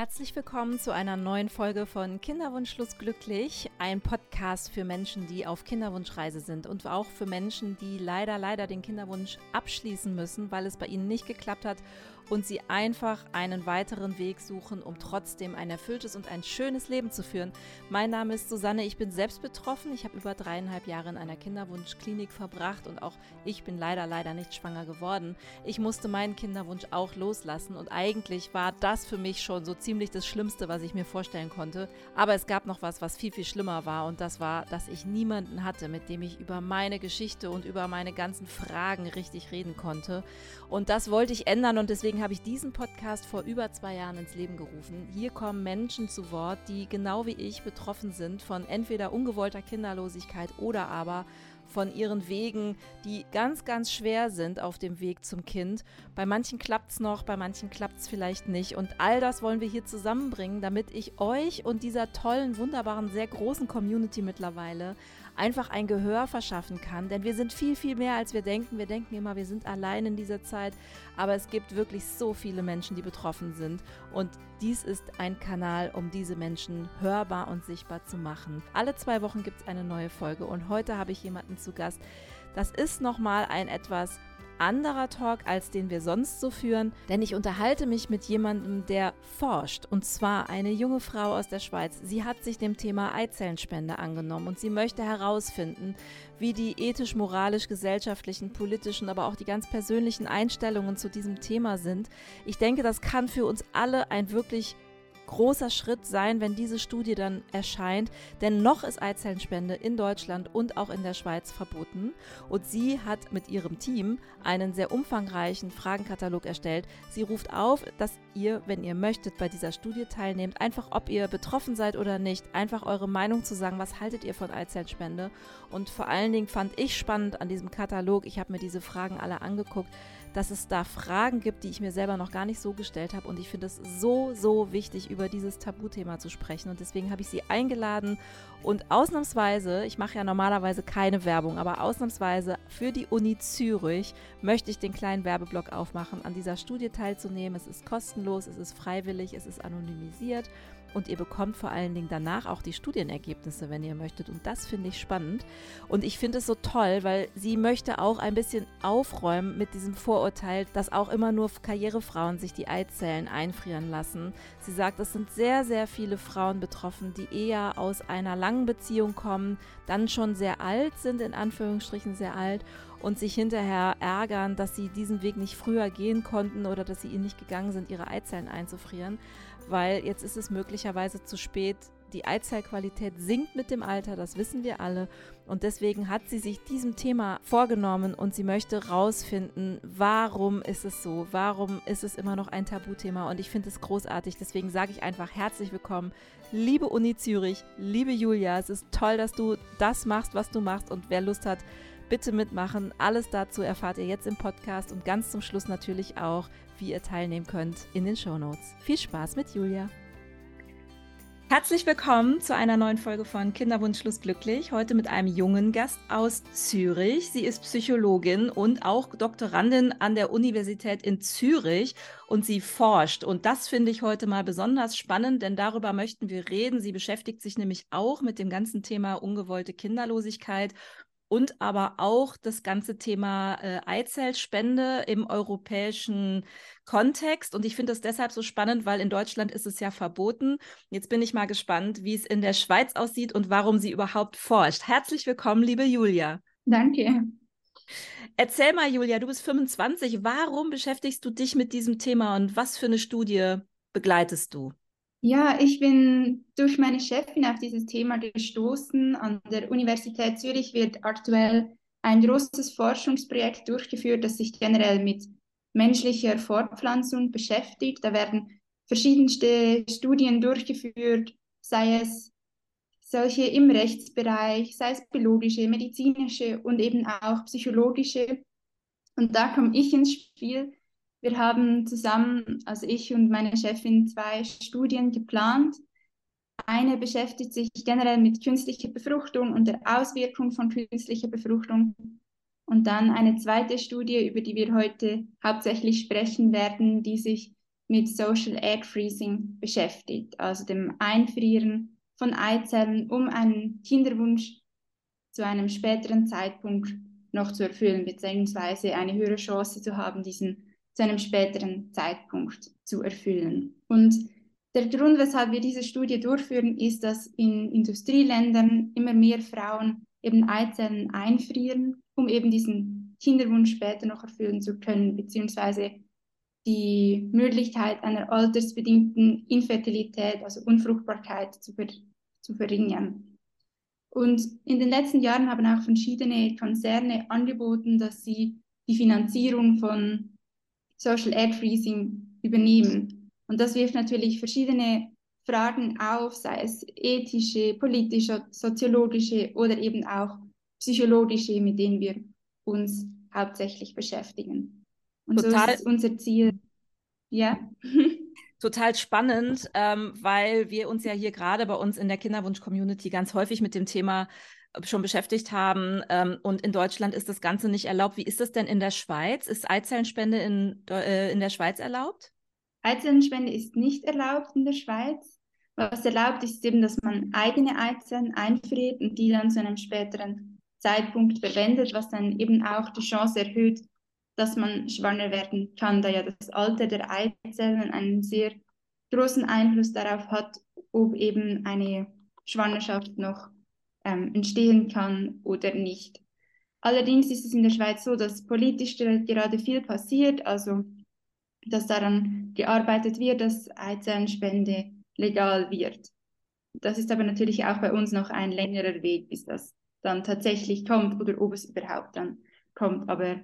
Herzlich willkommen zu einer neuen Folge von Kinderwunschlos glücklich, ein Podcast für Menschen, die auf Kinderwunschreise sind und auch für Menschen, die leider, leider den Kinderwunsch abschließen müssen, weil es bei ihnen nicht geklappt hat und sie einfach einen weiteren Weg suchen, um trotzdem ein erfülltes und ein schönes Leben zu führen. Mein Name ist Susanne, ich bin selbst betroffen. Ich habe über dreieinhalb Jahre in einer Kinderwunschklinik verbracht und auch ich bin leider, leider nicht schwanger geworden. Ich musste meinen Kinderwunsch auch loslassen und eigentlich war das für mich schon so ziemlich das Schlimmste, was ich mir vorstellen konnte. Aber es gab noch was, was viel, viel schlimmer war und das war, dass ich niemanden hatte, mit dem ich über meine Geschichte und über meine ganzen Fragen richtig reden konnte. Und das wollte ich ändern und deswegen habe ich diesen Podcast vor über zwei Jahren ins Leben gerufen. Hier kommen Menschen zu Wort, die genau wie ich betroffen sind von entweder ungewollter Kinderlosigkeit oder aber von ihren Wegen, die ganz, ganz schwer sind auf dem Weg zum Kind. Bei manchen klappt es noch, bei manchen klappt es vielleicht nicht. Und all das wollen wir hier zusammenbringen, damit ich euch und dieser tollen, wunderbaren, sehr großen Community mittlerweile einfach ein Gehör verschaffen kann. Denn wir sind viel, viel mehr, als wir denken. Wir denken immer, wir sind allein in dieser Zeit. Aber es gibt wirklich so viele Menschen, die betroffen sind. Und dies ist ein Kanal, um diese Menschen hörbar und sichtbar zu machen. Alle zwei Wochen gibt es eine neue Folge. Und heute habe ich jemanden zu Gast. Das ist nochmal ein etwas anderer Talk, als den wir sonst so führen, denn ich unterhalte mich mit jemandem, der forscht, und zwar eine junge Frau aus der Schweiz. Sie hat sich dem Thema Eizellenspende angenommen und sie möchte herausfinden, wie die ethisch, moralisch, gesellschaftlichen, politischen, aber auch die ganz persönlichen Einstellungen zu diesem Thema sind. Ich denke, das kann für uns alle ein wirklich großer Schritt sein, wenn diese Studie dann erscheint. Denn noch ist Eizellenspende in Deutschland und auch in der Schweiz verboten. Und sie hat mit ihrem Team einen sehr umfangreichen Fragenkatalog erstellt. Sie ruft auf, dass ihr, wenn ihr möchtet, bei dieser Studie teilnehmt. Einfach, ob ihr betroffen seid oder nicht. Einfach eure Meinung zu sagen, was haltet ihr von Eizellenspende. Und vor allen Dingen fand ich spannend an diesem Katalog, ich habe mir diese Fragen alle angeguckt, dass es da Fragen gibt, die ich mir selber noch gar nicht so gestellt habe. Und ich finde es so, so wichtig, über dieses Tabuthema zu sprechen. Und deswegen habe ich sie eingeladen und ausnahmsweise, ich mache ja normalerweise keine Werbung, aber ausnahmsweise für die Uni Zürich möchte ich den kleinen Werbeblock aufmachen, an dieser Studie teilzunehmen. Es ist kostenlos, es ist freiwillig, es ist anonymisiert und ihr bekommt vor allen Dingen danach auch die Studienergebnisse, wenn ihr möchtet. Und das finde ich spannend. Und ich finde es so toll, weil sie möchte auch ein bisschen aufräumen mit diesem Vorurteil, dass auch immer nur Karrierefrauen sich die Eizellen einfrieren lassen. Sie sagt, es sind sehr, sehr viele Frauen betroffen, die eher aus einer langen Beziehung kommen, dann schon sehr alt sind, in Anführungsstrichen sehr alt und sich hinterher ärgern, dass sie diesen Weg nicht früher gehen konnten oder dass sie ihn nicht gegangen sind, ihre Eizellen einzufrieren weil jetzt ist es möglicherweise zu spät. Die Eizellqualität sinkt mit dem Alter, das wissen wir alle. Und deswegen hat sie sich diesem Thema vorgenommen und sie möchte rausfinden, warum ist es so? Warum ist es immer noch ein Tabuthema? Und ich finde es großartig. Deswegen sage ich einfach herzlich willkommen, liebe Uni Zürich, liebe Julia. Es ist toll, dass du das machst, was du machst. Und wer Lust hat, bitte mitmachen. Alles dazu erfahrt ihr jetzt im Podcast und ganz zum Schluss natürlich auch, wie ihr teilnehmen könnt in den Show Notes. Viel Spaß mit Julia. Herzlich willkommen zu einer neuen Folge von Kinderwunschlos glücklich. Heute mit einem jungen Gast aus Zürich. Sie ist Psychologin und auch Doktorandin an der Universität in Zürich und sie forscht. Und das finde ich heute mal besonders spannend, denn darüber möchten wir reden. Sie beschäftigt sich nämlich auch mit dem ganzen Thema ungewollte Kinderlosigkeit und aber auch das ganze Thema äh, Eizellspende im europäischen Kontext. Und ich finde das deshalb so spannend, weil in Deutschland ist es ja verboten. Jetzt bin ich mal gespannt, wie es in der Schweiz aussieht und warum sie überhaupt forscht. Herzlich willkommen, liebe Julia. Danke. Erzähl mal, Julia, du bist 25. Warum beschäftigst du dich mit diesem Thema und was für eine Studie begleitest du? Ja, ich bin durch meine Chefin auf dieses Thema gestoßen. An der Universität Zürich wird aktuell ein großes Forschungsprojekt durchgeführt, das sich generell mit menschlicher Fortpflanzung beschäftigt. Da werden verschiedenste Studien durchgeführt, sei es solche im Rechtsbereich, sei es biologische, medizinische und eben auch psychologische. Und da komme ich ins Spiel wir haben zusammen, also ich und meine Chefin, zwei Studien geplant. Eine beschäftigt sich generell mit künstlicher Befruchtung und der Auswirkung von künstlicher Befruchtung. Und dann eine zweite Studie, über die wir heute hauptsächlich sprechen werden, die sich mit Social Egg Freezing beschäftigt, also dem Einfrieren von Eizellen, um einen Kinderwunsch zu einem späteren Zeitpunkt noch zu erfüllen, beziehungsweise eine höhere Chance zu haben, diesen zu einem späteren Zeitpunkt zu erfüllen. Und der Grund, weshalb wir diese Studie durchführen, ist, dass in Industrieländern immer mehr Frauen eben Eizellen einfrieren, um eben diesen Kinderwunsch später noch erfüllen zu können, beziehungsweise die Möglichkeit einer altersbedingten Infertilität, also Unfruchtbarkeit, zu, ver zu verringern. Und in den letzten Jahren haben auch verschiedene Konzerne angeboten, dass sie die Finanzierung von Social Ad Freezing übernehmen. Und das wirft natürlich verschiedene Fragen auf, sei es ethische, politische, soziologische oder eben auch psychologische, mit denen wir uns hauptsächlich beschäftigen. Und Total. so ist unser Ziel. Ja. Total spannend, ähm, weil wir uns ja hier gerade bei uns in der Kinderwunsch-Community ganz häufig mit dem Thema schon beschäftigt haben. Ähm, und in Deutschland ist das Ganze nicht erlaubt. Wie ist das denn in der Schweiz? Ist Eizellenspende in, äh, in der Schweiz erlaubt? Eizellenspende ist nicht erlaubt in der Schweiz. Was erlaubt ist eben, dass man eigene Eizellen einfriert und die dann zu einem späteren Zeitpunkt verwendet, was dann eben auch die Chance erhöht, dass man schwanger werden kann, da ja das Alter der Eizellen einen sehr großen Einfluss darauf hat, ob eben eine Schwangerschaft noch ähm, entstehen kann oder nicht. Allerdings ist es in der Schweiz so, dass politisch gerade viel passiert, also dass daran gearbeitet wird, dass Eizellenspende legal wird. Das ist aber natürlich auch bei uns noch ein längerer Weg, bis das dann tatsächlich kommt oder ob es überhaupt dann kommt. Aber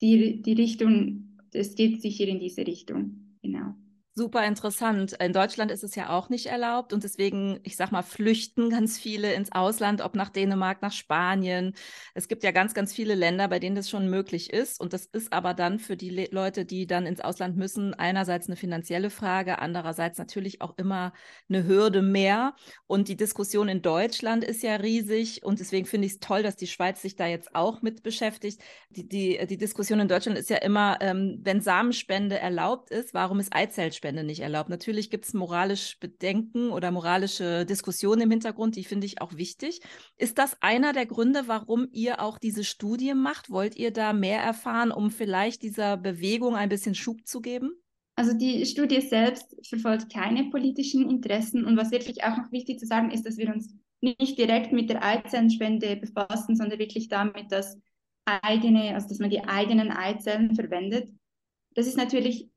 die, die Richtung, es geht sicher in diese Richtung. Genau. Super interessant. In Deutschland ist es ja auch nicht erlaubt und deswegen, ich sag mal, flüchten ganz viele ins Ausland, ob nach Dänemark, nach Spanien. Es gibt ja ganz, ganz viele Länder, bei denen das schon möglich ist. Und das ist aber dann für die Le Leute, die dann ins Ausland müssen, einerseits eine finanzielle Frage, andererseits natürlich auch immer eine Hürde mehr. Und die Diskussion in Deutschland ist ja riesig und deswegen finde ich es toll, dass die Schweiz sich da jetzt auch mit beschäftigt. Die, die, die Diskussion in Deutschland ist ja immer, ähm, wenn Samenspende erlaubt ist, warum ist Eizellspende Spende nicht erlaubt. Natürlich gibt es moralisch Bedenken oder moralische Diskussionen im Hintergrund, die finde ich auch wichtig. Ist das einer der Gründe, warum ihr auch diese Studie macht? Wollt ihr da mehr erfahren, um vielleicht dieser Bewegung ein bisschen Schub zu geben? Also die Studie selbst verfolgt keine politischen Interessen und was wirklich auch noch wichtig zu sagen ist, dass wir uns nicht direkt mit der Eizellenspende befassen, sondern wirklich damit, dass eigene, also dass man die eigenen Eizellen verwendet. Das ist natürlich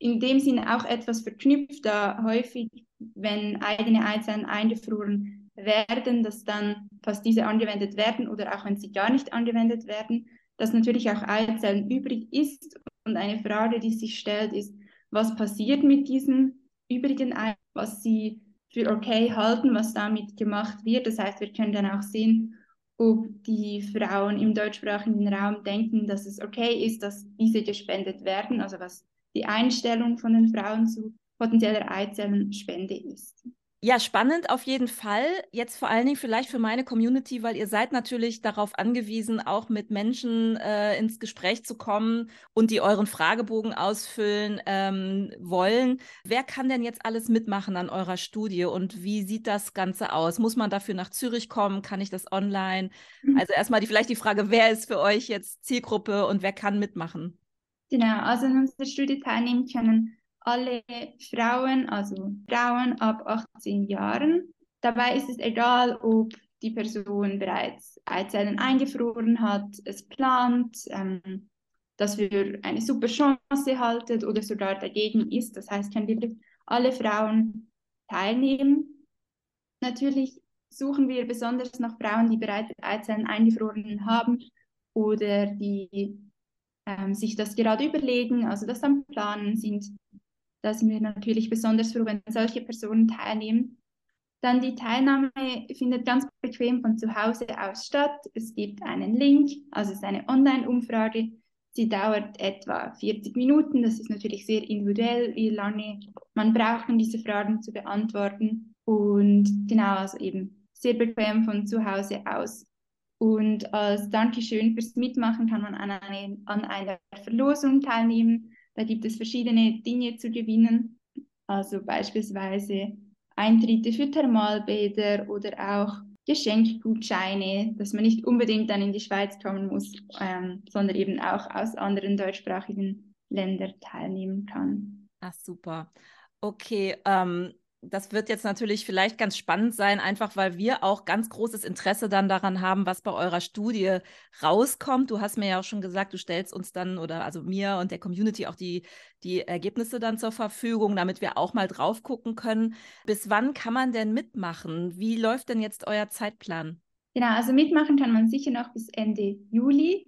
in dem Sinne auch etwas verknüpft, da häufig, wenn eigene Eizellen eingefroren werden, dass dann fast diese angewendet werden oder auch wenn sie gar nicht angewendet werden, dass natürlich auch Eizellen übrig ist. Und eine Frage, die sich stellt, ist, was passiert mit diesen übrigen Eizellen, was sie für okay halten, was damit gemacht wird. Das heißt, wir können dann auch sehen, ob die Frauen im deutschsprachigen Raum denken, dass es okay ist, dass diese gespendet werden, also was die Einstellung von den Frauen zu potenzieller Eizellenspende ist. Ja, spannend auf jeden Fall. Jetzt vor allen Dingen vielleicht für meine Community, weil ihr seid natürlich darauf angewiesen, auch mit Menschen äh, ins Gespräch zu kommen und die euren Fragebogen ausfüllen ähm, wollen. Wer kann denn jetzt alles mitmachen an eurer Studie und wie sieht das Ganze aus? Muss man dafür nach Zürich kommen? Kann ich das online? Mhm. Also erstmal die, vielleicht die Frage, wer ist für euch jetzt Zielgruppe und wer kann mitmachen? Genau, also in unserer Studie teilnehmen können alle Frauen, also Frauen ab 18 Jahren. Dabei ist es egal, ob die Person bereits Eizellen eingefroren hat, es plant, ähm, das für eine super Chance haltet oder sogar dagegen ist. Das heißt, können wirklich alle Frauen teilnehmen. Natürlich suchen wir besonders nach Frauen, die bereits Eizellen eingefroren haben oder die ähm, sich das gerade überlegen, also das am Planen sind. Da sind wir natürlich besonders froh, wenn solche Personen teilnehmen. Dann die Teilnahme findet ganz bequem von zu Hause aus statt. Es gibt einen Link, also es ist eine Online-Umfrage. Sie dauert etwa 40 Minuten. Das ist natürlich sehr individuell, wie lange man braucht, um diese Fragen zu beantworten. Und genau, also eben sehr bequem von zu Hause aus. Und als Dankeschön fürs Mitmachen kann man an, eine, an einer Verlosung teilnehmen. Da gibt es verschiedene Dinge zu gewinnen, also beispielsweise Eintritte für Thermalbäder oder auch Geschenkgutscheine, dass man nicht unbedingt dann in die Schweiz kommen muss, ähm, sondern eben auch aus anderen deutschsprachigen Ländern teilnehmen kann. Ach super. Okay, ähm, das wird jetzt natürlich vielleicht ganz spannend sein, einfach weil wir auch ganz großes Interesse dann daran haben, was bei eurer Studie rauskommt. Du hast mir ja auch schon gesagt, du stellst uns dann oder also mir und der Community auch die, die Ergebnisse dann zur Verfügung, damit wir auch mal drauf gucken können. Bis wann kann man denn mitmachen? Wie läuft denn jetzt euer Zeitplan? Genau, also mitmachen kann man sicher noch bis Ende Juli.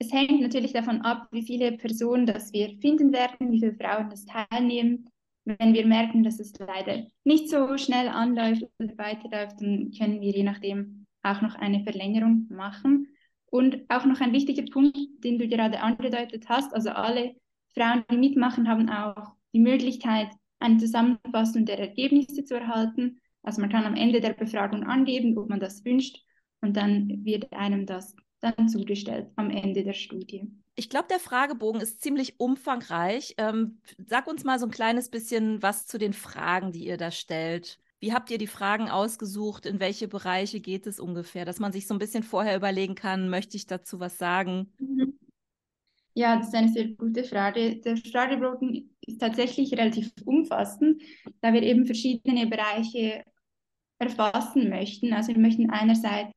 Es hängt natürlich davon ab, wie viele Personen das wir finden werden, wie viele Frauen das teilnehmen. Wenn wir merken, dass es leider nicht so schnell anläuft oder weiterläuft, dann können wir je nachdem auch noch eine Verlängerung machen. Und auch noch ein wichtiger Punkt, den du gerade angedeutet hast, also alle Frauen, die mitmachen, haben auch die Möglichkeit, eine Zusammenfassung der Ergebnisse zu erhalten. Also man kann am Ende der Befragung angeben, ob man das wünscht und dann wird einem das dann zugestellt am Ende der Studie. Ich glaube, der Fragebogen ist ziemlich umfangreich. Ähm, sag uns mal so ein kleines bisschen was zu den Fragen, die ihr da stellt. Wie habt ihr die Fragen ausgesucht? In welche Bereiche geht es ungefähr? Dass man sich so ein bisschen vorher überlegen kann, möchte ich dazu was sagen? Mhm. Ja, das ist eine sehr gute Frage. Der Fragebogen ist tatsächlich relativ umfassend, da wir eben verschiedene Bereiche erfassen möchten. Also wir möchten einerseits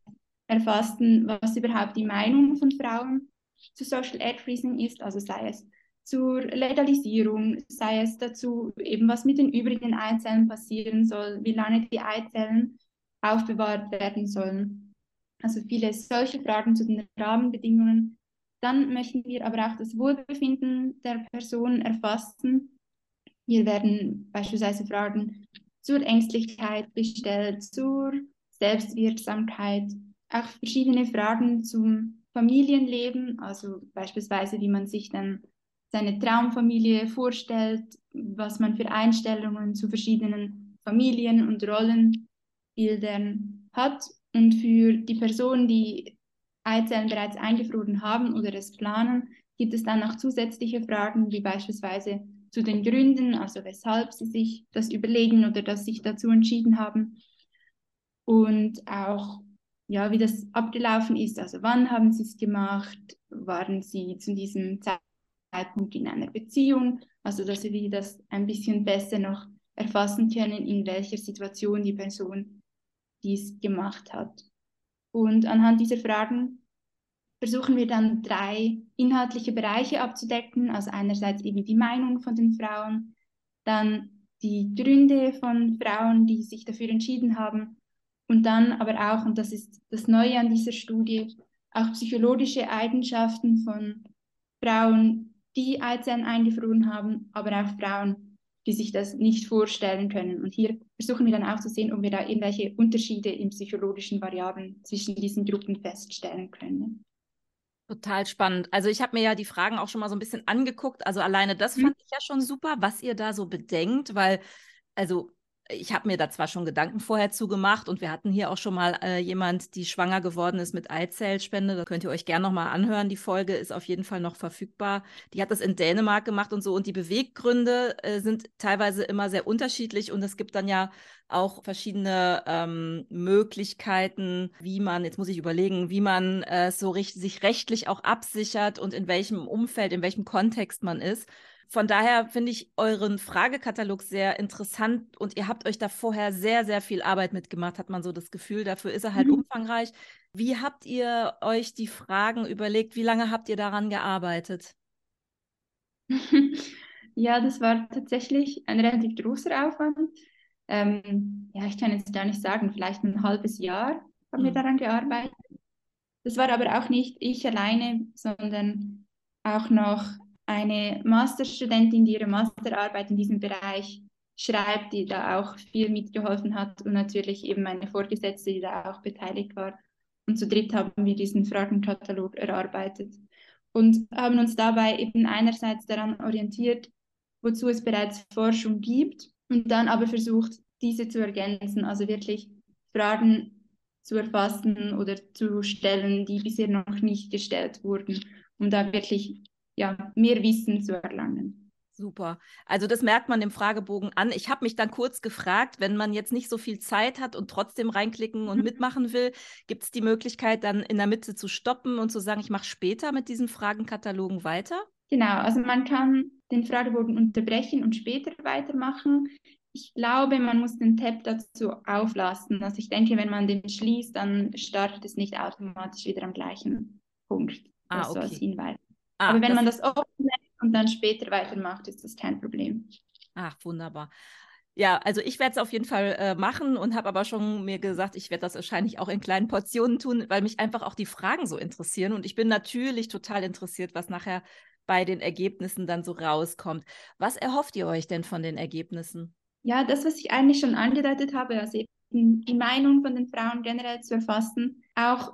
erfassen, was überhaupt die Meinung von Frauen zu Social Ad Freezing ist, also sei es zur Legalisierung, sei es dazu eben, was mit den übrigen Eizellen passieren soll, wie lange die Eizellen aufbewahrt werden sollen. Also viele solche Fragen zu den Rahmenbedingungen. Dann möchten wir aber auch das Wohlbefinden der Person erfassen. Hier werden beispielsweise Fragen zur Ängstlichkeit gestellt, zur Selbstwirksamkeit, auch verschiedene Fragen zum Familienleben, also beispielsweise, wie man sich dann seine Traumfamilie vorstellt, was man für Einstellungen zu verschiedenen Familien und Rollenbildern hat. Und für die Personen, die Eizellen bereits eingefroren haben oder es planen, gibt es dann noch zusätzliche Fragen, wie beispielsweise zu den Gründen, also weshalb sie sich das überlegen oder dass sich dazu entschieden haben. Und auch ja, wie das abgelaufen ist. Also wann haben Sie es gemacht? Waren Sie zu diesem Zeitpunkt in einer Beziehung? Also dass wir das ein bisschen besser noch erfassen können, in welcher Situation die Person dies gemacht hat. Und anhand dieser Fragen versuchen wir dann drei inhaltliche Bereiche abzudecken. Also einerseits eben die Meinung von den Frauen, dann die Gründe von Frauen, die sich dafür entschieden haben und dann aber auch, und das ist das Neue an dieser Studie, auch psychologische Eigenschaften von Frauen, die Eizellen eingefroren haben, aber auch Frauen, die sich das nicht vorstellen können. Und hier versuchen wir dann auch zu sehen, ob wir da irgendwelche Unterschiede in psychologischen Variablen zwischen diesen Gruppen feststellen können. Total spannend. Also ich habe mir ja die Fragen auch schon mal so ein bisschen angeguckt. Also alleine das mhm. fand ich ja schon super, was ihr da so bedenkt, weil also ich habe mir da zwar schon Gedanken vorher zugemacht und wir hatten hier auch schon mal äh, jemand, die schwanger geworden ist mit Eizellspende. Da könnt ihr euch gerne nochmal anhören. Die Folge ist auf jeden Fall noch verfügbar. Die hat das in Dänemark gemacht und so. Und die Beweggründe äh, sind teilweise immer sehr unterschiedlich und es gibt dann ja auch verschiedene ähm, Möglichkeiten, wie man, jetzt muss ich überlegen, wie man äh, so recht, sich rechtlich auch absichert und in welchem Umfeld, in welchem Kontext man ist. Von daher finde ich euren Fragekatalog sehr interessant und ihr habt euch da vorher sehr, sehr viel Arbeit mitgemacht, hat man so das Gefühl. Dafür ist er halt mhm. umfangreich. Wie habt ihr euch die Fragen überlegt? Wie lange habt ihr daran gearbeitet? ja, das war tatsächlich ein relativ großer Aufwand. Ähm, ja, ich kann jetzt gar nicht sagen, vielleicht ein halbes Jahr haben mhm. wir daran gearbeitet. Das war aber auch nicht ich alleine, sondern auch noch eine Masterstudentin, die ihre Masterarbeit in diesem Bereich schreibt, die da auch viel mitgeholfen hat und natürlich eben meine Vorgesetzte, die da auch beteiligt war. Und zu dritt haben wir diesen Fragenkatalog erarbeitet und haben uns dabei eben einerseits daran orientiert, wozu es bereits Forschung gibt und dann aber versucht, diese zu ergänzen, also wirklich Fragen zu erfassen oder zu stellen, die bisher noch nicht gestellt wurden, um da wirklich ja, mehr Wissen zu erlangen. Super. Also das merkt man im Fragebogen an. Ich habe mich dann kurz gefragt, wenn man jetzt nicht so viel Zeit hat und trotzdem reinklicken und mhm. mitmachen will, gibt es die Möglichkeit dann in der Mitte zu stoppen und zu sagen, ich mache später mit diesen Fragenkatalogen weiter? Genau, also man kann den Fragebogen unterbrechen und später weitermachen. Ich glaube, man muss den Tab dazu auflassen. Also ich denke, wenn man den schließt, dann startet es nicht automatisch wieder am gleichen Punkt. Ah, okay. So als Hinweis. Ah, Aber wenn man das offen lässt und dann später weitermacht, ist das kein Problem. Ach, wunderbar. Ja, also ich werde es auf jeden Fall äh, machen und habe aber schon mir gesagt, ich werde das wahrscheinlich auch in kleinen Portionen tun, weil mich einfach auch die Fragen so interessieren. Und ich bin natürlich total interessiert, was nachher bei den Ergebnissen dann so rauskommt. Was erhofft ihr euch denn von den Ergebnissen? Ja, das, was ich eigentlich schon angedeutet habe, also eben die Meinung von den Frauen generell zu erfassen. Auch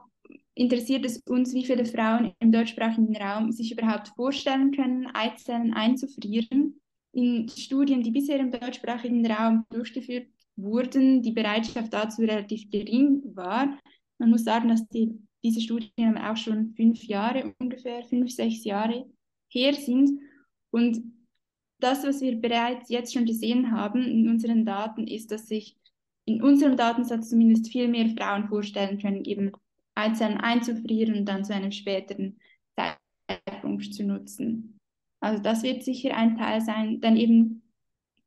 interessiert es uns, wie viele Frauen im deutschsprachigen Raum sich überhaupt vorstellen können, Eizellen einzufrieren. In Studien, die bisher im deutschsprachigen Raum durchgeführt wurden, die Bereitschaft dazu relativ gering war. Man muss sagen, dass die, diese Studien auch schon fünf Jahre ungefähr, fünf, sechs Jahre her sind. Und das, was wir bereits jetzt schon gesehen haben in unseren Daten, ist, dass sich in unserem Datensatz zumindest viel mehr Frauen vorstellen können, eben Eizellen einzufrieren und dann zu einem späteren Zeitpunkt zu nutzen. Also das wird sicher ein Teil sein. Dann eben,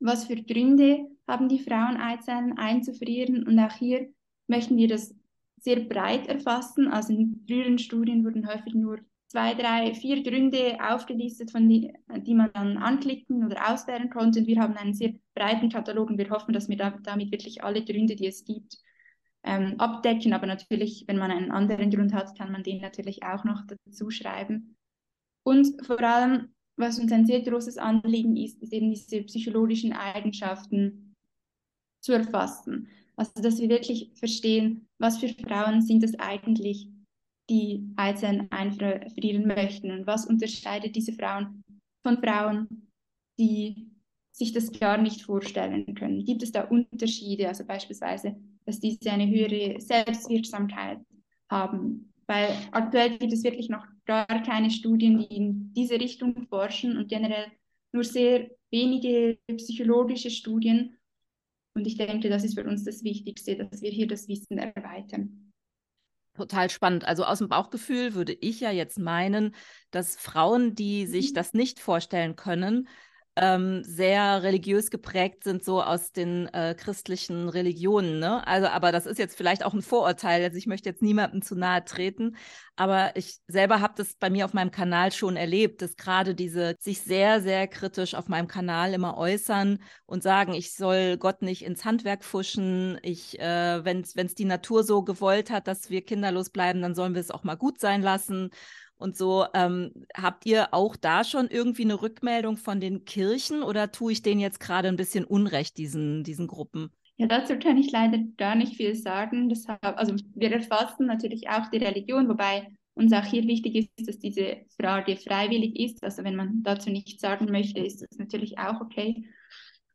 was für Gründe haben die Frauen Eizellen einzufrieren? Und auch hier möchten wir das sehr breit erfassen. Also in früheren Studien wurden häufig nur zwei, drei, vier Gründe aufgelistet, von die, die man dann anklicken oder auswählen konnte. Und wir haben einen sehr breiten Katalog und wir hoffen, dass wir da, damit wirklich alle Gründe, die es gibt, ähm, abdecken. Aber natürlich, wenn man einen anderen Grund hat, kann man den natürlich auch noch dazu schreiben. Und vor allem, was uns ein sehr großes Anliegen ist, ist eben diese psychologischen Eigenschaften zu erfassen. Also, dass wir wirklich verstehen, was für Frauen sind es eigentlich, die Eizellen einfrieren möchten und was unterscheidet diese Frauen von Frauen, die sich das gar nicht vorstellen können. Gibt es da Unterschiede, also beispielsweise, dass diese eine höhere Selbstwirksamkeit haben? Weil aktuell gibt es wirklich noch gar keine Studien, die in diese Richtung forschen und generell nur sehr wenige psychologische Studien. Und ich denke, das ist für uns das Wichtigste, dass wir hier das Wissen erweitern total spannend. Also aus dem Bauchgefühl würde ich ja jetzt meinen, dass Frauen, die sich mhm. das nicht vorstellen können, ähm, sehr religiös geprägt sind, so aus den äh, christlichen Religionen. Ne? Also, aber das ist jetzt vielleicht auch ein Vorurteil. Also ich möchte jetzt niemandem zu nahe treten, aber ich selber habe das bei mir auf meinem Kanal schon erlebt, dass gerade diese sich sehr, sehr kritisch auf meinem Kanal immer äußern und sagen, ich soll Gott nicht ins Handwerk fuschen. Ich, äh, wenn es die Natur so gewollt hat, dass wir kinderlos bleiben, dann sollen wir es auch mal gut sein lassen und so. Ähm, habt ihr auch da schon irgendwie eine Rückmeldung von den Kirchen oder tue ich denen jetzt gerade ein bisschen Unrecht, diesen, diesen Gruppen? Ja, dazu kann ich leider gar nicht viel sagen. Deshalb, also wir erfassen natürlich auch die Religion, wobei uns auch hier wichtig ist, dass diese Frage freiwillig ist. Also wenn man dazu nichts sagen möchte, ist das natürlich auch okay.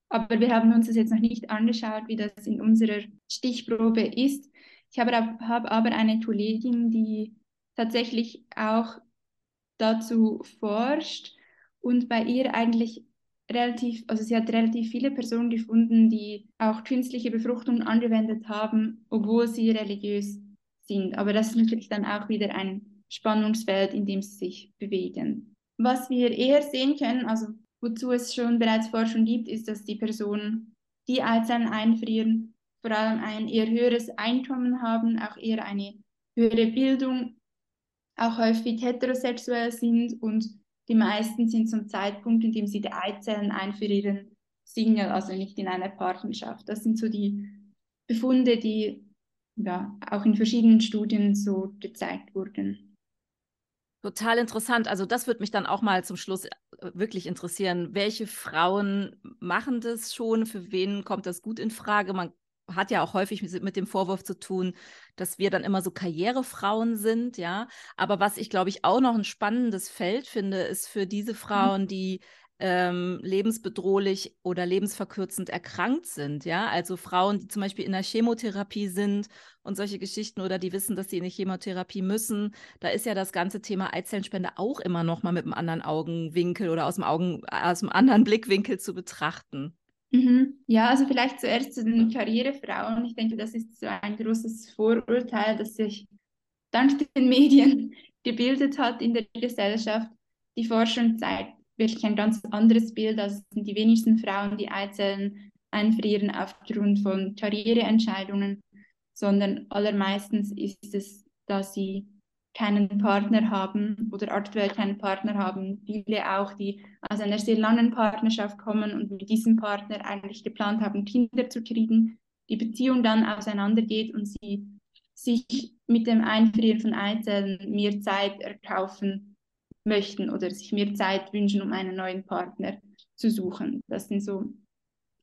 Aber wir haben uns das jetzt noch nicht angeschaut, wie das in unserer Stichprobe ist. Ich habe, habe aber eine Kollegin, die tatsächlich auch dazu forscht und bei ihr eigentlich relativ, also sie hat relativ viele Personen gefunden, die auch künstliche Befruchtung angewendet haben, obwohl sie religiös sind. Aber das ist natürlich dann auch wieder ein Spannungsfeld, in dem sie sich bewegen. Was wir eher sehen können, also wozu es schon bereits Forschung gibt, ist, dass die Personen, die Eizellen einfrieren, vor allem ein eher höheres Einkommen haben, auch eher eine höhere Bildung auch häufig heterosexuell sind und die meisten sind zum Zeitpunkt, in dem sie die Eizellen einfrieren, Single, also nicht in einer Partnerschaft. Das sind so die Befunde, die ja, auch in verschiedenen Studien so gezeigt wurden. Total interessant. Also das würde mich dann auch mal zum Schluss äh, wirklich interessieren. Welche Frauen machen das schon? Für wen kommt das gut in Frage? Man hat ja auch häufig mit dem Vorwurf zu tun, dass wir dann immer so Karrierefrauen sind, ja. Aber was ich, glaube ich, auch noch ein spannendes Feld finde, ist für diese mhm. Frauen, die ähm, lebensbedrohlich oder lebensverkürzend erkrankt sind. Ja, also Frauen, die zum Beispiel in der Chemotherapie sind und solche Geschichten oder die wissen, dass sie in die Chemotherapie müssen. Da ist ja das ganze Thema Eizellenspende auch immer noch mal mit einem anderen Augenwinkel oder aus dem Augen, aus einem anderen Blickwinkel zu betrachten. Mhm. Ja, also vielleicht zuerst zu den Karrierefrauen. Ich denke, das ist so ein großes Vorurteil, das sich dank den Medien gebildet hat in der Gesellschaft. Die Forschung zeigt wirklich ein ganz anderes Bild. Sind die wenigsten Frauen, die Eizellen einfrieren aufgrund von Karriereentscheidungen, sondern allermeistens ist es, dass sie keinen Partner haben oder aktuell keinen Partner haben. Viele auch, die aus einer sehr langen Partnerschaft kommen und mit diesem Partner eigentlich geplant haben, Kinder zu kriegen, die Beziehung dann auseinandergeht und sie sich mit dem Einfrieren von Eizellen mehr Zeit erkaufen möchten oder sich mehr Zeit wünschen, um einen neuen Partner zu suchen. Das sind so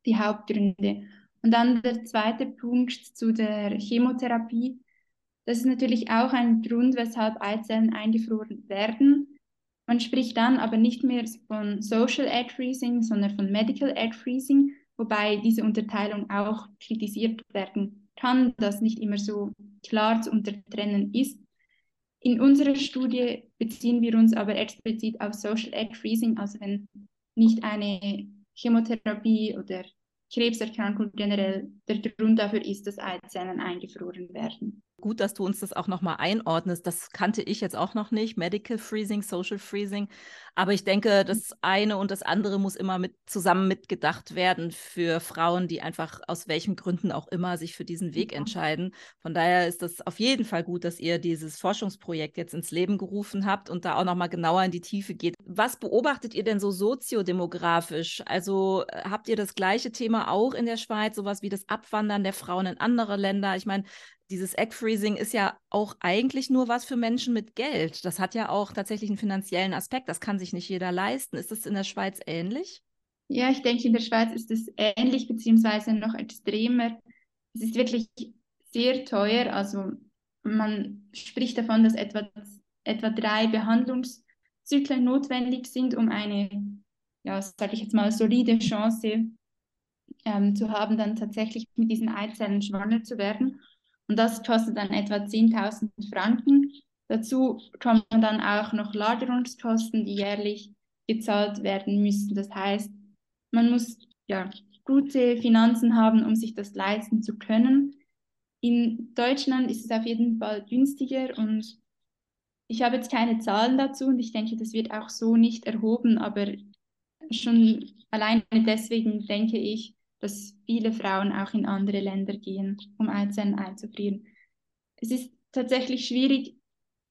die Hauptgründe. Und dann der zweite Punkt zu der Chemotherapie. Das ist natürlich auch ein Grund, weshalb Eizellen eingefroren werden. Man spricht dann aber nicht mehr von Social Egg Freezing, sondern von Medical Egg Freezing, wobei diese Unterteilung auch kritisiert werden kann, dass nicht immer so klar zu untertrennen ist. In unserer Studie beziehen wir uns aber explizit auf Social Egg Freezing, also wenn nicht eine Chemotherapie oder Krebserkrankung generell der Grund dafür ist, dass Eizellen eingefroren werden gut, dass du uns das auch nochmal einordnest. Das kannte ich jetzt auch noch nicht. Medical Freezing, Social Freezing. Aber ich denke, mhm. das eine und das andere muss immer mit zusammen mitgedacht werden für Frauen, die einfach aus welchen Gründen auch immer sich für diesen Weg entscheiden. Von daher ist das auf jeden Fall gut, dass ihr dieses Forschungsprojekt jetzt ins Leben gerufen habt und da auch nochmal genauer in die Tiefe geht. Was beobachtet ihr denn so soziodemografisch? Also äh, habt ihr das gleiche Thema auch in der Schweiz, sowas wie das Abwandern der Frauen in andere Länder? Ich meine, dieses Egg Freezing ist ja auch eigentlich nur was für Menschen mit Geld. Das hat ja auch tatsächlich einen finanziellen Aspekt. Das kann sich nicht jeder leisten. Ist das in der Schweiz ähnlich? Ja, ich denke, in der Schweiz ist es ähnlich, beziehungsweise noch extremer. Es ist wirklich sehr teuer. Also man spricht davon, dass etwa, etwa drei Behandlungszyklen notwendig sind, um eine, ja, sage ich jetzt mal, solide Chance ähm, zu haben, dann tatsächlich mit diesen Eizellen schwanger zu werden. Und das kostet dann etwa 10.000 Franken. Dazu kommen dann auch noch Lagerungskosten, die jährlich gezahlt werden müssen. Das heißt, man muss ja gute Finanzen haben, um sich das leisten zu können. In Deutschland ist es auf jeden Fall günstiger und ich habe jetzt keine Zahlen dazu und ich denke, das wird auch so nicht erhoben, aber schon alleine deswegen denke ich, dass viele Frauen auch in andere Länder gehen, um Eizellen einzufrieren. Es ist tatsächlich schwierig,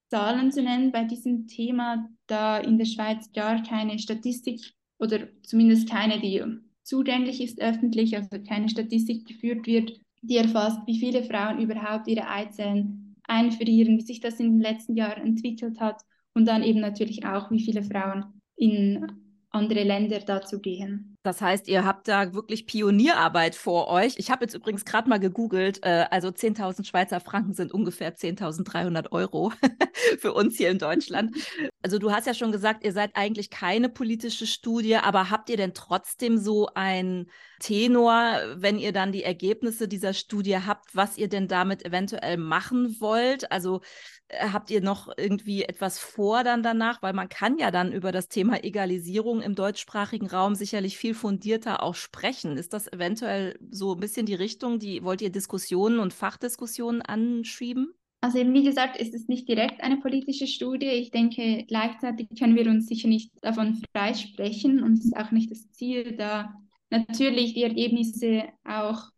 Zahlen zu nennen bei diesem Thema, da in der Schweiz gar keine Statistik oder zumindest keine, die zugänglich ist öffentlich, also keine Statistik geführt wird, die erfasst, wie viele Frauen überhaupt ihre Eizellen einfrieren, wie sich das in den letzten Jahren entwickelt hat und dann eben natürlich auch, wie viele Frauen in andere Länder dazu gehen. Das heißt, ihr habt da wirklich Pionierarbeit vor euch. Ich habe jetzt übrigens gerade mal gegoogelt. Äh, also 10.000 Schweizer Franken sind ungefähr 10.300 Euro für uns hier in Deutschland. Also du hast ja schon gesagt, ihr seid eigentlich keine politische Studie, aber habt ihr denn trotzdem so ein Tenor, wenn ihr dann die Ergebnisse dieser Studie habt, was ihr denn damit eventuell machen wollt? Also äh, habt ihr noch irgendwie etwas vor dann danach? Weil man kann ja dann über das Thema Egalisierung im deutschsprachigen Raum sicherlich viel fundierter auch sprechen. Ist das eventuell so ein bisschen die Richtung, die wollt ihr Diskussionen und Fachdiskussionen anschieben? Also eben wie gesagt, ist es nicht direkt eine politische Studie. Ich denke, gleichzeitig können wir uns sicher nicht davon freisprechen und es ist auch nicht das Ziel, da natürlich die Ergebnisse auch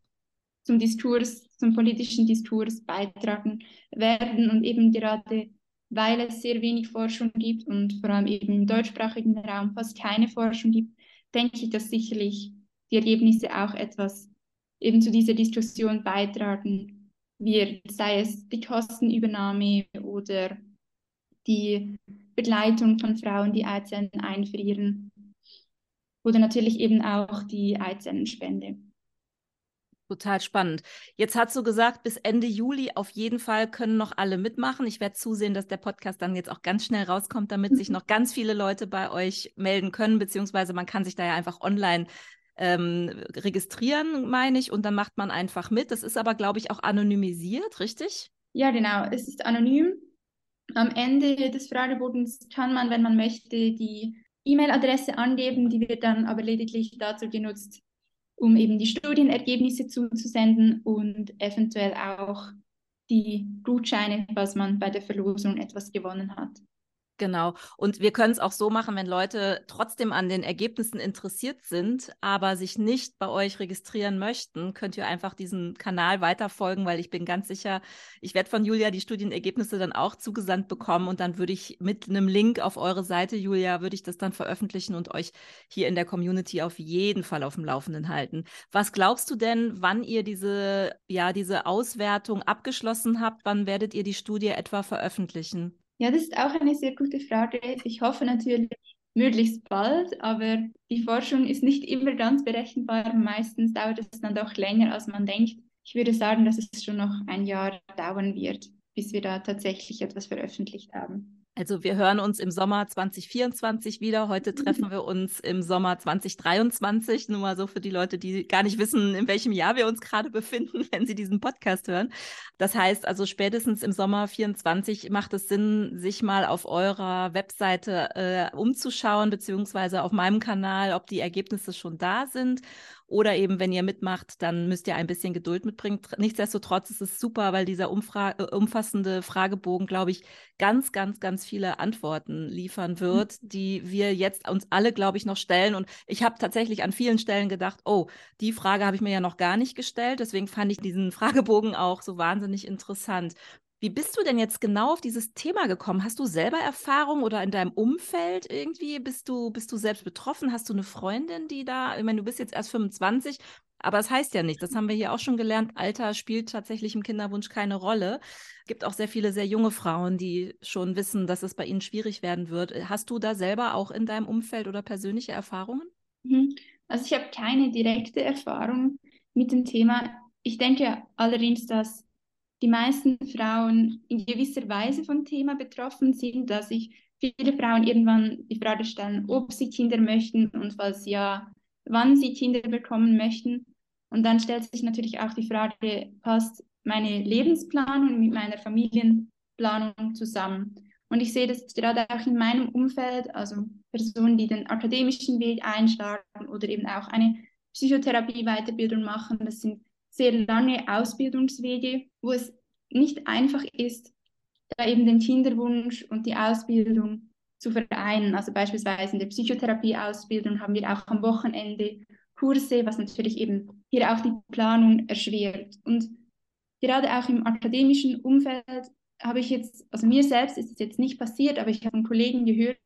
zum Diskurs, zum politischen Diskurs beitragen werden und eben gerade weil es sehr wenig Forschung gibt und vor allem eben im deutschsprachigen Raum fast keine Forschung gibt, denke ich, dass sicherlich die Ergebnisse auch etwas eben zu dieser Diskussion beitragen wird, sei es die Kostenübernahme oder die Begleitung von Frauen, die Eizellen einfrieren oder natürlich eben auch die Eizellenspende. Total spannend. Jetzt hast du gesagt, bis Ende Juli auf jeden Fall können noch alle mitmachen. Ich werde zusehen, dass der Podcast dann jetzt auch ganz schnell rauskommt, damit sich noch ganz viele Leute bei euch melden können, beziehungsweise man kann sich da ja einfach online ähm, registrieren, meine ich, und dann macht man einfach mit. Das ist aber, glaube ich, auch anonymisiert, richtig? Ja, genau. Es ist anonym. Am Ende des Fragebogens kann man, wenn man möchte, die E-Mail-Adresse angeben, die wird dann aber lediglich dazu genutzt, um eben die Studienergebnisse zuzusenden und eventuell auch die Gutscheine, was man bei der Verlosung etwas gewonnen hat. Genau. Und wir können es auch so machen, wenn Leute trotzdem an den Ergebnissen interessiert sind, aber sich nicht bei euch registrieren möchten, könnt ihr einfach diesen Kanal weiterfolgen, weil ich bin ganz sicher, ich werde von Julia die Studienergebnisse dann auch zugesandt bekommen und dann würde ich mit einem Link auf eure Seite, Julia, würde ich das dann veröffentlichen und euch hier in der Community auf jeden Fall auf dem Laufenden halten. Was glaubst du denn, wann ihr diese, ja, diese Auswertung abgeschlossen habt? Wann werdet ihr die Studie etwa veröffentlichen? Ja, das ist auch eine sehr gute Frage. Ich hoffe natürlich möglichst bald, aber die Forschung ist nicht immer ganz berechenbar. Meistens dauert es dann doch länger, als man denkt. Ich würde sagen, dass es schon noch ein Jahr dauern wird, bis wir da tatsächlich etwas veröffentlicht haben. Also wir hören uns im Sommer 2024 wieder. Heute treffen wir uns im Sommer 2023. Nur mal so für die Leute, die gar nicht wissen, in welchem Jahr wir uns gerade befinden, wenn sie diesen Podcast hören. Das heißt also spätestens im Sommer 24 macht es Sinn, sich mal auf eurer Webseite äh, umzuschauen, beziehungsweise auf meinem Kanal, ob die Ergebnisse schon da sind oder eben, wenn ihr mitmacht, dann müsst ihr ein bisschen Geduld mitbringen. Nichtsdestotrotz ist es super, weil dieser Umfra äh, umfassende Fragebogen, glaube ich, ganz, ganz, ganz viele Antworten liefern wird, mhm. die wir jetzt uns alle, glaube ich, noch stellen. Und ich habe tatsächlich an vielen Stellen gedacht, oh, die Frage habe ich mir ja noch gar nicht gestellt. Deswegen fand ich diesen Fragebogen auch so wahnsinnig interessant. Wie bist du denn jetzt genau auf dieses Thema gekommen? Hast du selber Erfahrung oder in deinem Umfeld irgendwie? Bist du, bist du selbst betroffen? Hast du eine Freundin, die da, ich meine, du bist jetzt erst 25, aber das heißt ja nicht, das haben wir hier auch schon gelernt, Alter spielt tatsächlich im Kinderwunsch keine Rolle. Es gibt auch sehr viele sehr junge Frauen, die schon wissen, dass es bei ihnen schwierig werden wird. Hast du da selber auch in deinem Umfeld oder persönliche Erfahrungen? Mhm. Also ich habe keine direkte Erfahrung mit dem Thema. Ich denke allerdings, dass die meisten Frauen in gewisser Weise vom Thema betroffen sind, dass sich viele Frauen irgendwann die Frage stellen, ob sie Kinder möchten und falls ja, wann sie Kinder bekommen möchten. Und dann stellt sich natürlich auch die Frage, passt meine Lebensplanung mit meiner Familienplanung zusammen? Und ich sehe das gerade auch in meinem Umfeld, also Personen, die den akademischen Weg einschlagen oder eben auch eine Psychotherapie-Weiterbildung machen. Das sind sehr lange Ausbildungswege, wo es nicht einfach ist, da eben den Kinderwunsch und die Ausbildung zu vereinen. Also beispielsweise in der Psychotherapieausbildung haben wir auch am Wochenende Kurse, was natürlich eben hier auch die Planung erschwert. Und gerade auch im akademischen Umfeld habe ich jetzt, also mir selbst ist es jetzt nicht passiert, aber ich habe von Kollegen gehört,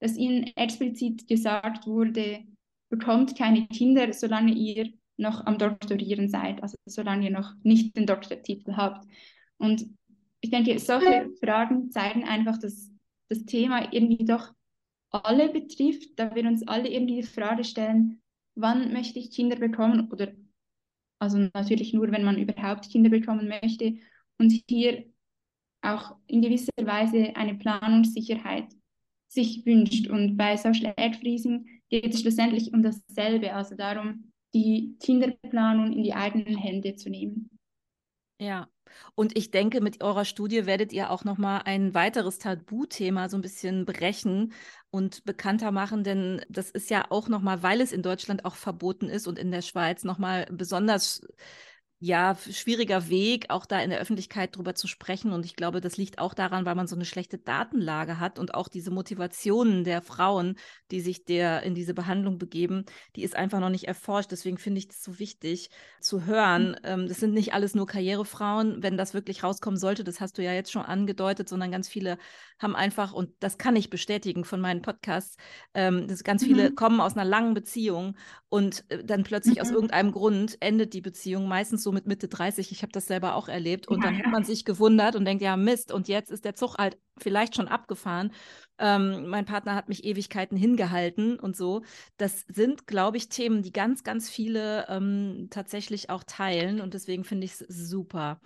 dass ihnen explizit gesagt wurde, bekommt keine Kinder, solange ihr noch am Doktorieren seid, also solange ihr noch nicht den Doktortitel habt. Und ich denke, solche Fragen zeigen einfach, dass das Thema irgendwie doch alle betrifft, da wir uns alle irgendwie die Frage stellen, wann möchte ich Kinder bekommen oder also natürlich nur, wenn man überhaupt Kinder bekommen möchte und hier auch in gewisser Weise eine Planungssicherheit sich wünscht. Und bei Social Egg Freezing geht es schlussendlich um dasselbe, also darum, die Kinderplanung in die eigenen Hände zu nehmen. Ja, und ich denke, mit eurer Studie werdet ihr auch nochmal ein weiteres Tabuthema so ein bisschen brechen und bekannter machen, denn das ist ja auch nochmal, weil es in Deutschland auch verboten ist und in der Schweiz nochmal besonders ja, schwieriger Weg, auch da in der Öffentlichkeit drüber zu sprechen. Und ich glaube, das liegt auch daran, weil man so eine schlechte Datenlage hat und auch diese Motivationen der Frauen, die sich der in diese Behandlung begeben, die ist einfach noch nicht erforscht. Deswegen finde ich es so wichtig zu hören. Ähm, das sind nicht alles nur Karrierefrauen, wenn das wirklich rauskommen sollte. Das hast du ja jetzt schon angedeutet, sondern ganz viele haben einfach, und das kann ich bestätigen von meinen Podcasts, ähm, dass ganz viele mhm. kommen aus einer langen Beziehung und äh, dann plötzlich mhm. aus irgendeinem Grund endet die Beziehung meistens so so mit Mitte 30. Ich habe das selber auch erlebt. Und dann hat man sich gewundert und denkt, ja, Mist, und jetzt ist der Zug halt vielleicht schon abgefahren. Ähm, mein Partner hat mich Ewigkeiten hingehalten und so. Das sind, glaube ich, Themen, die ganz, ganz viele ähm, tatsächlich auch teilen. Und deswegen finde ich es super.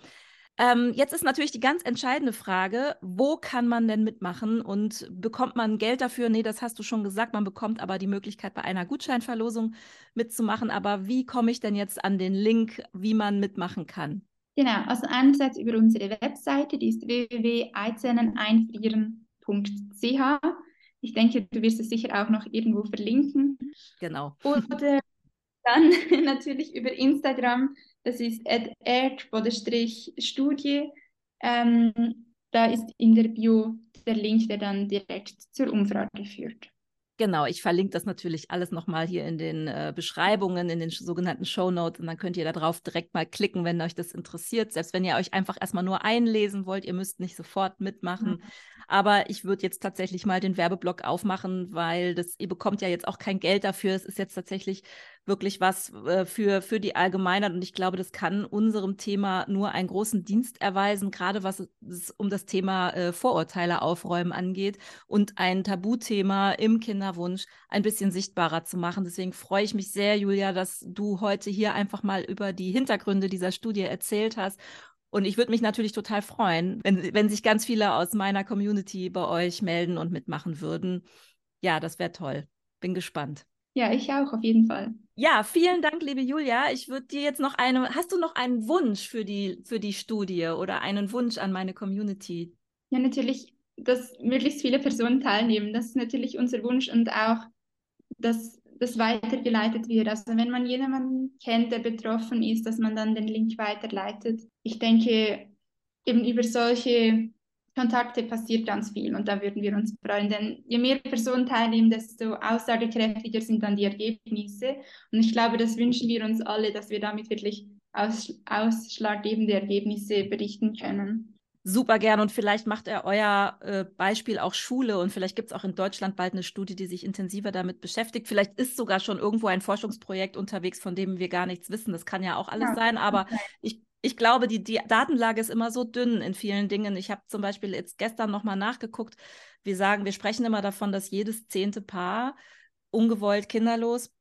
Ähm, jetzt ist natürlich die ganz entscheidende Frage, wo kann man denn mitmachen und bekommt man Geld dafür? Nee, das hast du schon gesagt, man bekommt aber die Möglichkeit, bei einer Gutscheinverlosung mitzumachen. Aber wie komme ich denn jetzt an den Link, wie man mitmachen kann? Genau, also einerseits über unsere Webseite, die ist www.eizelleinfrieren.ch. Ich denke, du wirst es sicher auch noch irgendwo verlinken. Genau. Oder dann natürlich über Instagram das ist erd-studie. Ähm, da ist in der Bio der Link, der dann direkt zur Umfrage führt. Genau, ich verlinke das natürlich alles nochmal hier in den äh, Beschreibungen, in den sogenannten Show Notes und dann könnt ihr da drauf direkt mal klicken, wenn euch das interessiert. Selbst wenn ihr euch einfach erstmal nur einlesen wollt, ihr müsst nicht sofort mitmachen. Mhm. Aber ich würde jetzt tatsächlich mal den Werbeblock aufmachen, weil das, ihr bekommt ja jetzt auch kein Geld dafür. Es ist jetzt tatsächlich wirklich was äh, für, für die Allgemeinheit. Und ich glaube, das kann unserem Thema nur einen großen Dienst erweisen, gerade was es um das Thema äh, Vorurteile aufräumen angeht und ein Tabuthema im Kinderwunsch ein bisschen sichtbarer zu machen. Deswegen freue ich mich sehr, Julia, dass du heute hier einfach mal über die Hintergründe dieser Studie erzählt hast und ich würde mich natürlich total freuen, wenn, wenn sich ganz viele aus meiner Community bei euch melden und mitmachen würden. Ja, das wäre toll. Bin gespannt. Ja, ich auch, auf jeden Fall. Ja, vielen Dank, liebe Julia. Ich würde dir jetzt noch eine, hast du noch einen Wunsch für die, für die Studie oder einen Wunsch an meine Community? Ja, natürlich, dass möglichst viele Personen teilnehmen. Das ist natürlich unser Wunsch und auch, dass das weitergeleitet wird. Also wenn man jemanden kennt, der betroffen ist, dass man dann den Link weiterleitet. Ich denke, eben über solche Kontakte passiert ganz viel und da würden wir uns freuen, denn je mehr Personen teilnehmen, desto aussagekräftiger sind dann die Ergebnisse. Und ich glaube, das wünschen wir uns alle, dass wir damit wirklich aus, ausschlaggebende Ergebnisse berichten können super gern und vielleicht macht er euer äh, Beispiel auch Schule und vielleicht gibt es auch in Deutschland bald eine Studie, die sich intensiver damit beschäftigt. Vielleicht ist sogar schon irgendwo ein Forschungsprojekt unterwegs, von dem wir gar nichts wissen. Das kann ja auch alles ja, sein, aber ich ich glaube, die, die Datenlage ist immer so dünn in vielen Dingen. Ich habe zum Beispiel jetzt gestern nochmal nachgeguckt. Wir sagen, wir sprechen immer davon, dass jedes zehnte Paar ungewollt kinderlos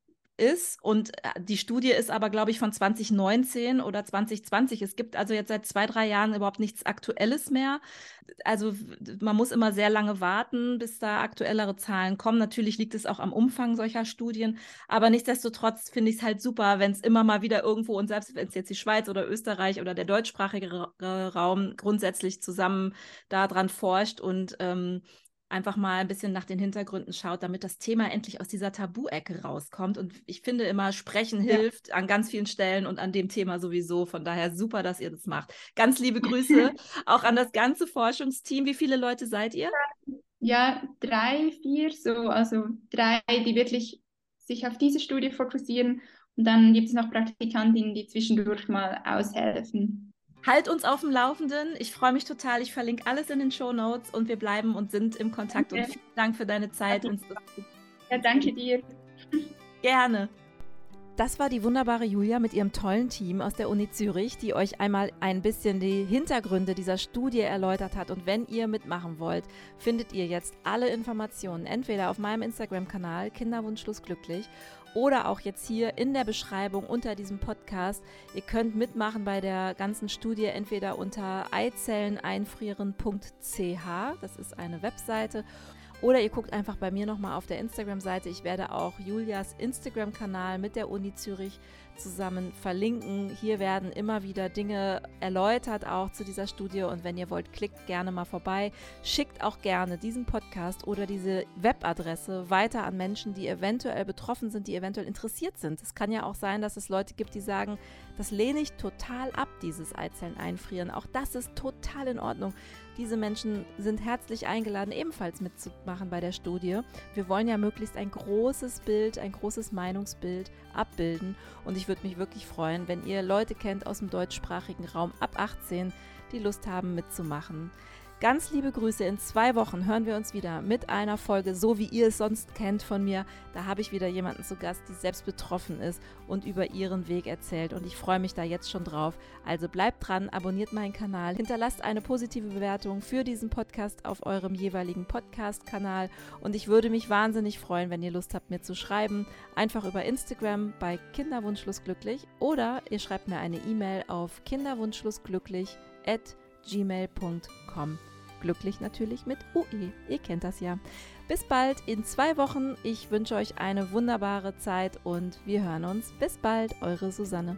ist. Und äh, die Studie ist aber, glaube ich, von 2019 oder 2020. Es gibt also jetzt seit zwei, drei Jahren überhaupt nichts Aktuelles mehr. Also man muss immer sehr lange warten, bis da aktuellere Zahlen kommen. Natürlich liegt es auch am Umfang solcher Studien. Aber nichtsdestotrotz finde ich es halt super, wenn es immer mal wieder irgendwo und selbst wenn es jetzt die Schweiz oder Österreich oder der deutschsprachige Raum grundsätzlich zusammen daran forscht und ähm, einfach mal ein bisschen nach den Hintergründen schaut, damit das Thema endlich aus dieser Tabu-Ecke rauskommt. Und ich finde immer, Sprechen ja. hilft an ganz vielen Stellen und an dem Thema sowieso. Von daher super, dass ihr das macht. Ganz liebe Grüße auch an das ganze Forschungsteam. Wie viele Leute seid ihr? Ja, drei, vier, so, also drei, die wirklich sich auf diese Studie fokussieren. Und dann gibt es noch Praktikantinnen, die zwischendurch mal aushelfen. Halt uns auf dem Laufenden. Ich freue mich total. Ich verlinke alles in den Show Notes und wir bleiben und sind im Kontakt. Danke. Und vielen Dank für deine Zeit. Ja, danke dir. Gerne. Das war die wunderbare Julia mit ihrem tollen Team aus der Uni Zürich, die euch einmal ein bisschen die Hintergründe dieser Studie erläutert hat. Und wenn ihr mitmachen wollt, findet ihr jetzt alle Informationen entweder auf meinem Instagram-Kanal Kinderwunschlos glücklich oder auch jetzt hier in der Beschreibung unter diesem Podcast. Ihr könnt mitmachen bei der ganzen Studie entweder unter eizelleneinfrieren.ch, das ist eine Webseite, oder ihr guckt einfach bei mir nochmal auf der Instagram-Seite. Ich werde auch Julias Instagram-Kanal mit der Uni Zürich zusammen verlinken. Hier werden immer wieder Dinge erläutert, auch zu dieser Studie. Und wenn ihr wollt, klickt gerne mal vorbei. Schickt auch gerne diesen Podcast oder diese Webadresse weiter an Menschen, die eventuell betroffen sind, die eventuell interessiert sind. Es kann ja auch sein, dass es Leute gibt, die sagen, das lehne ich total ab, dieses Eizellen einfrieren. Auch das ist total in Ordnung. Diese Menschen sind herzlich eingeladen, ebenfalls mitzumachen bei der Studie. Wir wollen ja möglichst ein großes Bild, ein großes Meinungsbild abbilden. Und ich würde mich wirklich freuen, wenn ihr Leute kennt aus dem deutschsprachigen Raum ab 18, die Lust haben mitzumachen. Ganz liebe Grüße. In zwei Wochen hören wir uns wieder mit einer Folge, so wie ihr es sonst kennt von mir. Da habe ich wieder jemanden zu Gast, die selbst betroffen ist und über ihren Weg erzählt. Und ich freue mich da jetzt schon drauf. Also bleibt dran, abonniert meinen Kanal, hinterlasst eine positive Bewertung für diesen Podcast auf eurem jeweiligen Podcast-Kanal. Und ich würde mich wahnsinnig freuen, wenn ihr Lust habt, mir zu schreiben. Einfach über Instagram bei Kinderwunschschlussglücklich oder ihr schreibt mir eine E-Mail auf kinderwunschschlussglücklich at gmail.com. Glücklich natürlich mit UE. Ihr kennt das ja. Bis bald in zwei Wochen. Ich wünsche euch eine wunderbare Zeit und wir hören uns. Bis bald, eure Susanne.